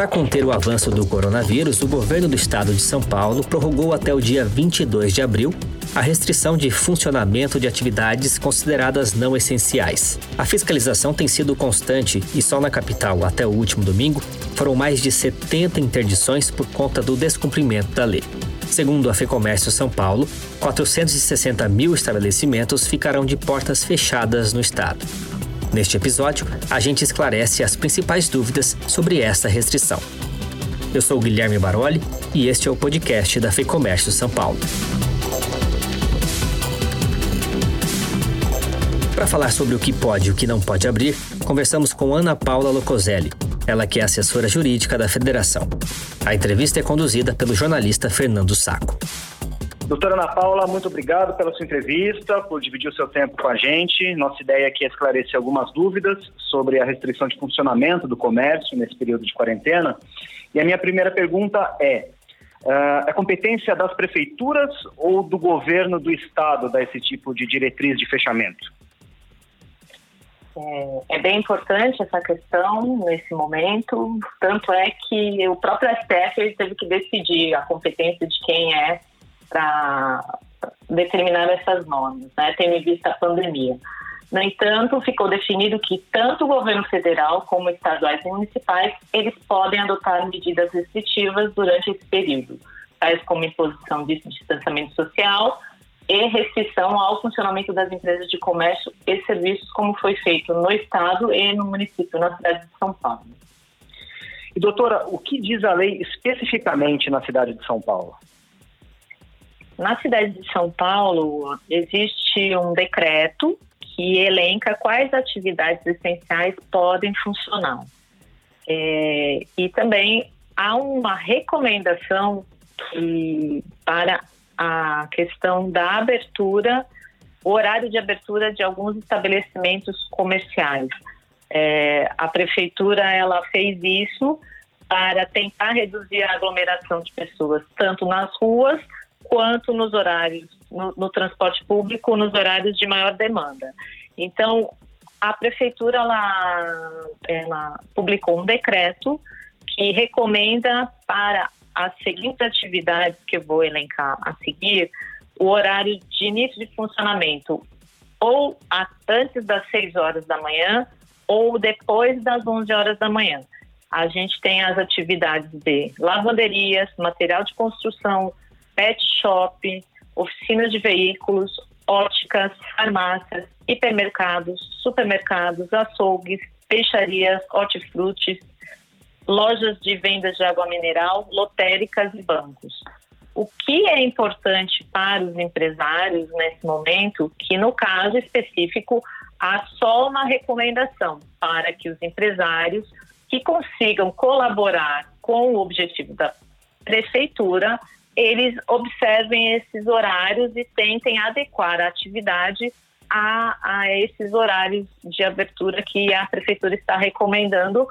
Para conter o avanço do coronavírus, o governo do estado de São Paulo prorrogou até o dia 22 de abril a restrição de funcionamento de atividades consideradas não essenciais. A fiscalização tem sido constante e só na capital, até o último domingo, foram mais de 70 interdições por conta do descumprimento da lei. Segundo a FEComércio São Paulo, 460 mil estabelecimentos ficarão de portas fechadas no estado. Neste episódio, a gente esclarece as principais dúvidas sobre esta restrição. Eu sou Guilherme Baroli e este é o podcast da FEComércio São Paulo. Para falar sobre o que pode e o que não pode abrir, conversamos com Ana Paula Locoselli, ela que é assessora jurídica da federação. A entrevista é conduzida pelo jornalista Fernando Saco. Doutora Ana Paula, muito obrigado pela sua entrevista, por dividir o seu tempo com a gente. Nossa ideia aqui é esclarecer algumas dúvidas sobre a restrição de funcionamento do comércio nesse período de quarentena. E a minha primeira pergunta é: Uh, é competência das prefeituras ou do governo do estado dar esse tipo de diretriz de fechamento? É, é, bem importante essa questão nesse momento, tanto é que o próprio STF teve que decidir a competência de quem é para determinar essas normas, né, tendo em vista a pandemia. No entanto, ficou definido que tanto o governo federal como estaduais e municipais, eles podem adotar medidas restritivas durante esse período, tais como imposição de distanciamento social, e restrição ao funcionamento das empresas de comércio e serviços, como foi feito no Estado e no município, na cidade de São Paulo. E, doutora, o que diz a lei especificamente na cidade de São Paulo? Na cidade de São Paulo, existe um decreto que elenca quais atividades essenciais podem funcionar. É, e também há uma recomendação que, para a questão da abertura, o horário de abertura de alguns estabelecimentos comerciais. É, a prefeitura ela fez isso para tentar reduzir a aglomeração de pessoas, tanto nas ruas quanto nos horários, no, no transporte público, nos horários de maior demanda. Então, a prefeitura ela, ela publicou um decreto que recomenda para as seguintes atividades que eu vou elencar a seguir, o horário de início de funcionamento ou antes das 6 horas da manhã ou depois das 11 horas da manhã. A gente tem as atividades de lavanderias, material de construção, pet shop, oficinas de veículos, óticas, farmácias, hipermercados, supermercados, açougues, peixarias, hortifrutis, lojas de vendas de água mineral, lotéricas e bancos. O que é importante para os empresários nesse momento, que no caso específico há só uma recomendação para que os empresários que consigam colaborar com o objetivo da prefeitura, eles observem esses horários e tentem adequar a atividade a, a esses horários de abertura que a prefeitura está recomendando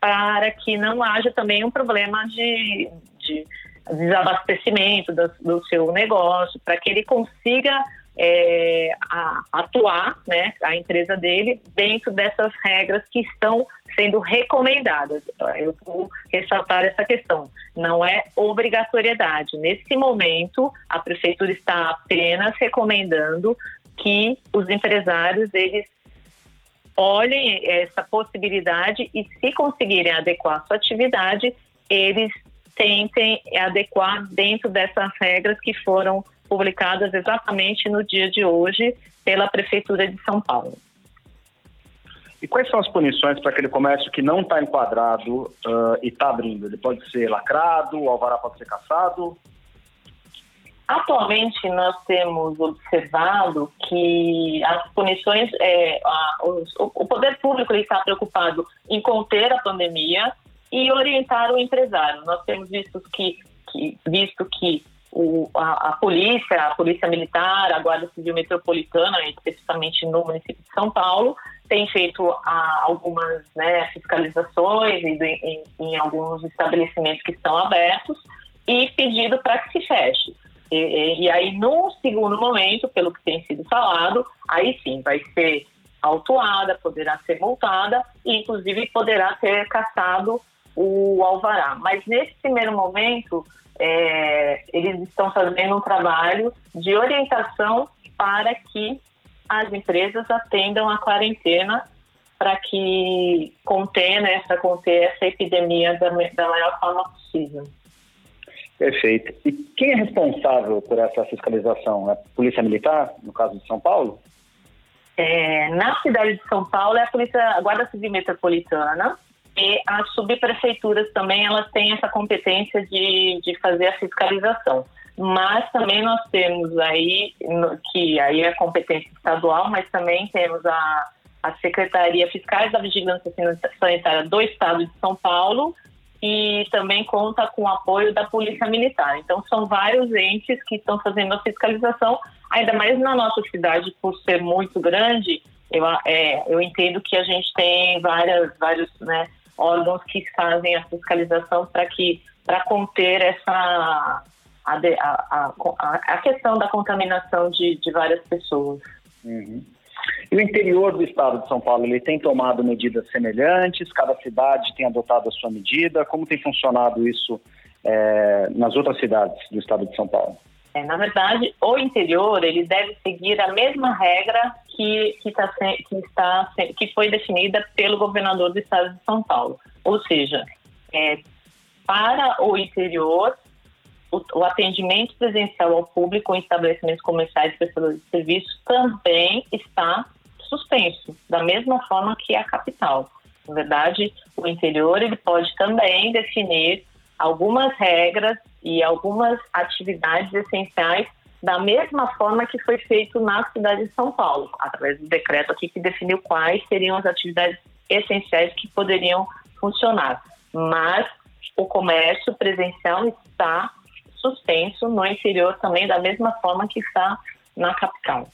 para que não haja também um problema de, de desabastecimento do, do, seu negócio, para que ele consiga é, a, atuar, né, a empresa dele, dentro dessas regras que estão sendo recomendadas. Eu vou ressaltar essa questão. Não é obrigatoriedade. Nesse momento, a prefeitura está apenas recomendando que os empresários eles olhem essa possibilidade e, se conseguirem adequar sua atividade, eles tentem adequar dentro dessas regras que foram publicadas exatamente no dia de hoje pela Prefeitura de São Paulo. E quais são as punições para aquele comércio que não está enquadrado uh, e está abrindo? Ele pode ser lacrado, o alvará pode ser caçado? Atualmente, nós temos observado que as punições, é, a, os, o poder público está preocupado em conter a pandemia e orientar o empresário. Nós temos visto que, que visto que o, a, a, polícia, a polícia militar, a Guarda Civil Metropolitana, especificamente no município de São Paulo, tem feito a, algumas né, fiscalizações em, em, alguns estabelecimentos que estão abertos e pedido para que se feche. E, e, aí, num segundo momento, pelo que tem sido falado, aí sim vai ser autuada, poderá ser multada e, inclusive, poderá ser caçado o alvará. Mas nesse primeiro momento, é, eles estão fazendo um trabalho de orientação para que as empresas atendam a quarentena para que conter, né, conter essa epidemia da, da maior forma possível. Perfeito. E quem é responsável por essa fiscalização? É a Polícia Militar, no caso de São Paulo? É, na cidade de São Paulo é a Polícia, a Guarda Civil Metropolitana e as subprefeituras também elas têm essa competência de, de fazer a fiscalização. Mas também nós temos aí, que aí é competência estadual, mas também temos a, a Secretaria Fiscais da Vigilância Sanitária do Estado de São Paulo e também conta com o apoio da Polícia Militar. Então, são vários entes que estão fazendo a fiscalização, ainda mais na nossa cidade, por ser muito grande. Eu, é, eu entendo que a gente tem várias, vários né, órgãos que fazem a fiscalização para que para conter essa a, a, a, a, questão da contaminação de, de várias pessoas. Uhum. E o interior do estado de São Paulo, ele tem tomado medidas semelhantes? Cada cidade tem adotado a sua medida? Como tem funcionado isso é, nas outras cidades do estado de São Paulo? É, na verdade, o interior ele deve seguir a mesma regra que, que, tá, que, está, que foi definida pelo governador do estado de São Paulo. Ou seja, é, para o interior, o, atendimento presencial ao público em estabelecimentos comerciais e prestadores de serviços também está suspenso, da mesma forma que a capital. Na verdade, o interior ele pode também definir algumas regras e algumas atividades essenciais da mesma forma que foi feito na cidade de São Paulo, através do decreto aqui que definiu quais seriam as atividades essenciais que poderiam funcionar. Mas o comércio presencial está suspenso no interior também, da mesma forma que está na capital.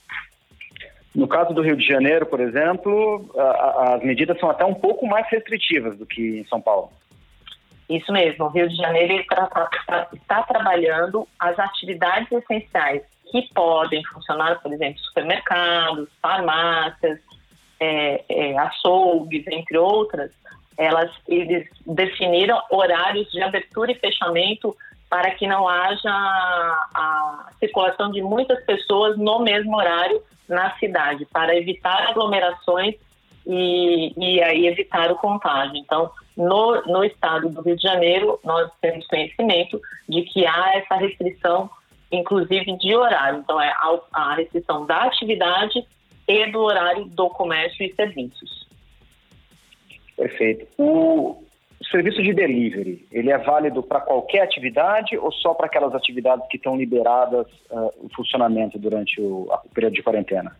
No caso do Rio de Janeiro, por exemplo, a, as medidas são até um pouco mais restritivas do que em São Paulo. Isso mesmo, o Rio de Janeiro está, está trabalhando as atividades essenciais que podem funcionar, por exemplo, supermercados, farmácias, é, é, açougues, entre outras, elas, eles definiram horários de abertura e fechamento para que não haja a circulação de muitas pessoas no mesmo horário na cidade, para evitar aglomerações e, e aí evitar o contágio. Então, no, no estado do Rio de Janeiro, nós temos conhecimento de que há essa restrição, inclusive de horário. Então, é a, a restrição da atividade e do horário do comércio e serviços. Perfeito. O, o serviço de delivery, ele é válido para qualquer atividade ou só para aquelas atividades que estão liberadas uh, o funcionamento durante o, o, período de quarentena?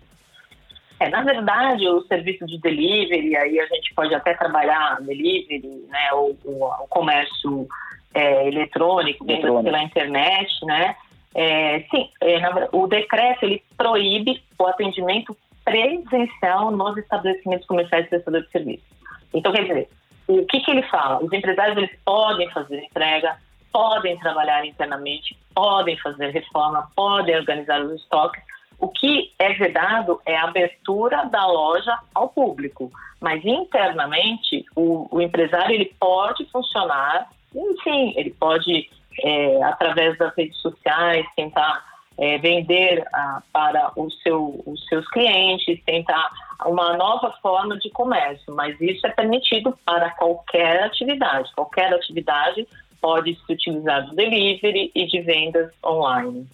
É, na verdade, o serviço de delivery, aí a gente pode até trabalhar delivery, né, o, o, o comércio é, eletrônico, eletrônico, pela internet, né, é, sim, é, na, o decreto ele proíbe o atendimento presencial nos estabelecimentos comerciais e prestadores de serviços. Então, quer dizer, o que, que ele fala? Os empresários eles podem fazer entrega, podem trabalhar internamente, podem fazer reforma, podem organizar os estoques. O que é vedado é a abertura da loja ao público, mas internamente o, o empresário ele pode funcionar, enfim, ele pode é, através das redes sociais tentar é, vender ah, para o seu, os seus clientes, tentar uma nova forma de comércio, mas isso é permitido para qualquer atividade. Qualquer atividade pode se utilizar do delivery e de vendas online.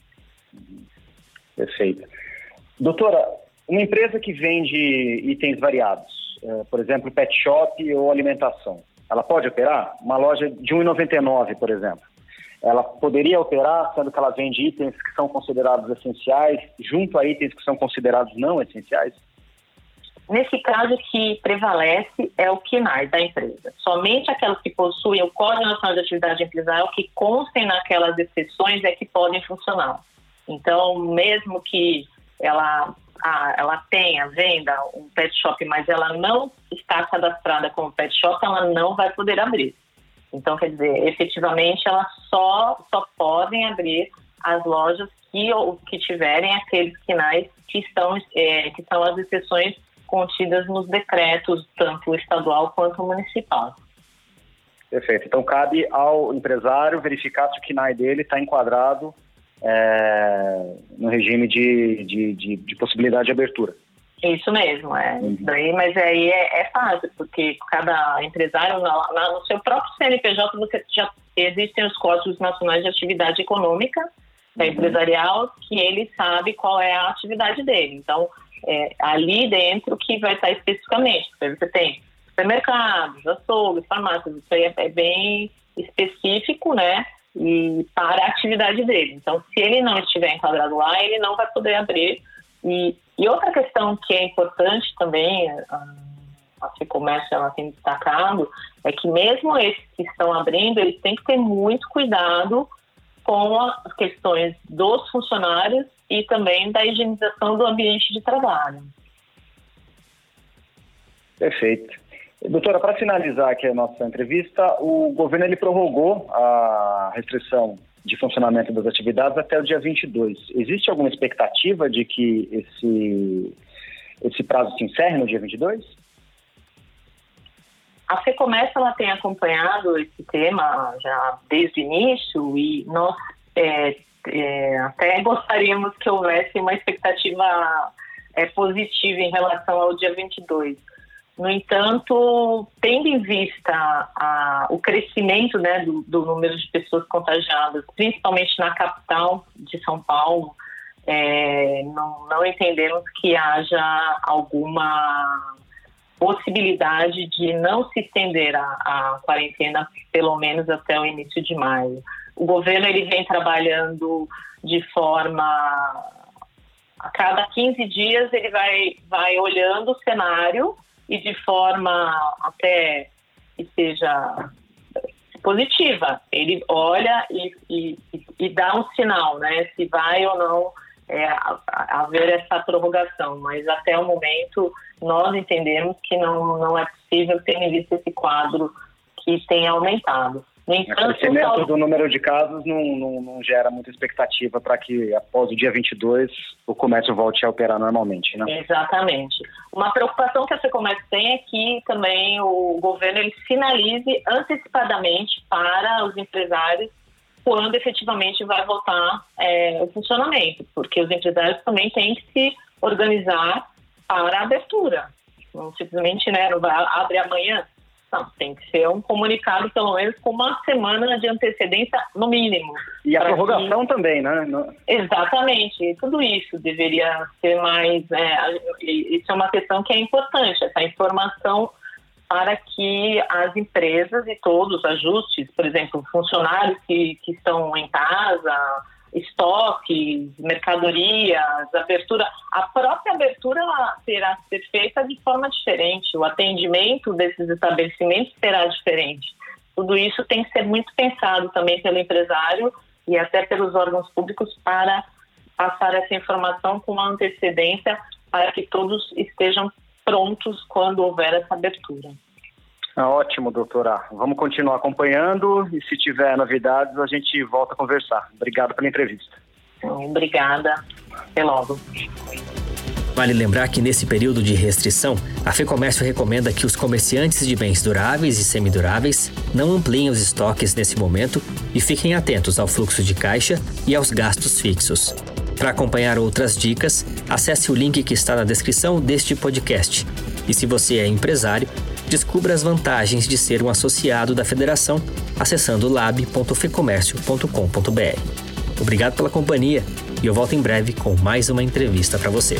Perfeito. Doutora, uma empresa que vende itens variados, é, por exemplo, pet shop ou alimentação, ela pode operar? Uma loja de 1,99, por exemplo ela poderia operar, sendo que ela vende itens que são considerados essenciais, junto a itens que são considerados não essenciais? Nesse caso, que prevalece é o KINAI da empresa. Somente aquelas que possuem o Código Nacional de Atividade Empresarial que constem naquelas exceções é que podem funcionar. Então, mesmo que ela, a, ela tenha, venda um pet shop, mas ela não está cadastrada como pet shop, ela não vai poder abrir. Então, quer dizer, efetivamente, elas só, só podem abrir as lojas que, ou, que tiverem aqueles sinais que, é, que são as exceções contidas nos decretos, tanto estadual quanto municipal. Perfeito. Então cabe ao empresário verificar se o KNAI dele está enquadrado é, no regime de, de, de, de, possibilidade de abertura. Isso mesmo, é. Uhum. Daí, mas aí é, é, fácil, porque cada empresário, na, na, no seu próprio CNPJ, você já existem os códigos nacionais de atividade econômica uhum. empresarial, que ele sabe qual é a atividade dele. Então, é, ali dentro que vai estar especificamente. Você tem supermercados, açougues, farmácias, isso aí é, é bem específico, né? E para a atividade dele. Então, se ele não estiver enquadrado lá, ele não vai poder abrir. E, e outra questão que é importante também, a, Ficomércio ela tem destacado, é que mesmo esses que estão abrindo, eles têm que ter muito cuidado com as questões dos funcionários e também da higienização do ambiente de trabalho. Perfeito. Doutora, para finalizar aqui a nossa entrevista, o governo ele prorrogou a restrição de funcionamento das atividades até o dia 22. Existe alguma expectativa de que esse, esse prazo se encerre no dia 22? A FEComércio ela tem acompanhado esse tema já desde o início e nós é, é, até gostaríamos que houvesse uma expectativa é, positiva em relação ao dia 22. No entanto, tendo em vista a, o crescimento né, do, do, número de pessoas contagiadas, principalmente na capital de São Paulo, é, não, não entendemos que haja alguma possibilidade de não se estender a, a, quarentena pelo menos até o início de maio. O governo ele vem trabalhando de forma a cada 15 dias ele vai vai olhando o cenário e de forma até que seja positiva. Ele olha e, e, e dá um sinal, né? Se vai ou não é, haver essa prorrogação. Mas até o momento nós entendemos que não, não é possível, tendo em vista esse quadro que tem aumentado. Entanto, o crescimento do número de casos não, não, não gera muita expectativa para que após o dia 22 o comércio volte a operar normalmente, né? Exatamente. Uma preocupação que a comércio tem é que também o governo ele sinalize antecipadamente para os empresários quando efetivamente vai voltar é, o funcionamento, porque os empresários também têm que se organizar para a abertura. Não simplesmente né, não vai abre amanhã, não, tem que ser um comunicado pelo menos com uma semana de antecedência no mínimo. E a prorrogação que... também, né? No... Exatamente, tudo isso deveria ser mais. É, isso é uma questão que é importante, essa informação para que as empresas e todos os ajustes, por exemplo, funcionários que, que estão em casa, estoques, mercadorias, abertura. A própria abertura terá que ser feita de forma diferente, o atendimento desses estabelecimentos será diferente. Tudo isso tem que ser muito pensado também pelo empresário e até pelos órgãos públicos para passar essa informação com antecedência para que todos estejam prontos quando houver essa abertura. Ah, ótimo, doutora. Vamos continuar acompanhando e se tiver novidades a gente volta a conversar. Obrigado pela entrevista. Obrigada. Até logo. Vale lembrar que nesse período de restrição, a FEComércio recomenda que os comerciantes de bens duráveis e semiduráveis não ampliem os estoques nesse momento e fiquem atentos ao fluxo de caixa e aos gastos fixos. Para acompanhar outras dicas, acesse o link que está na descrição deste podcast. E se você é empresário, Descubra as vantagens de ser um associado da federação acessando lab.fecomércio.com.br. Obrigado pela companhia e eu volto em breve com mais uma entrevista para você.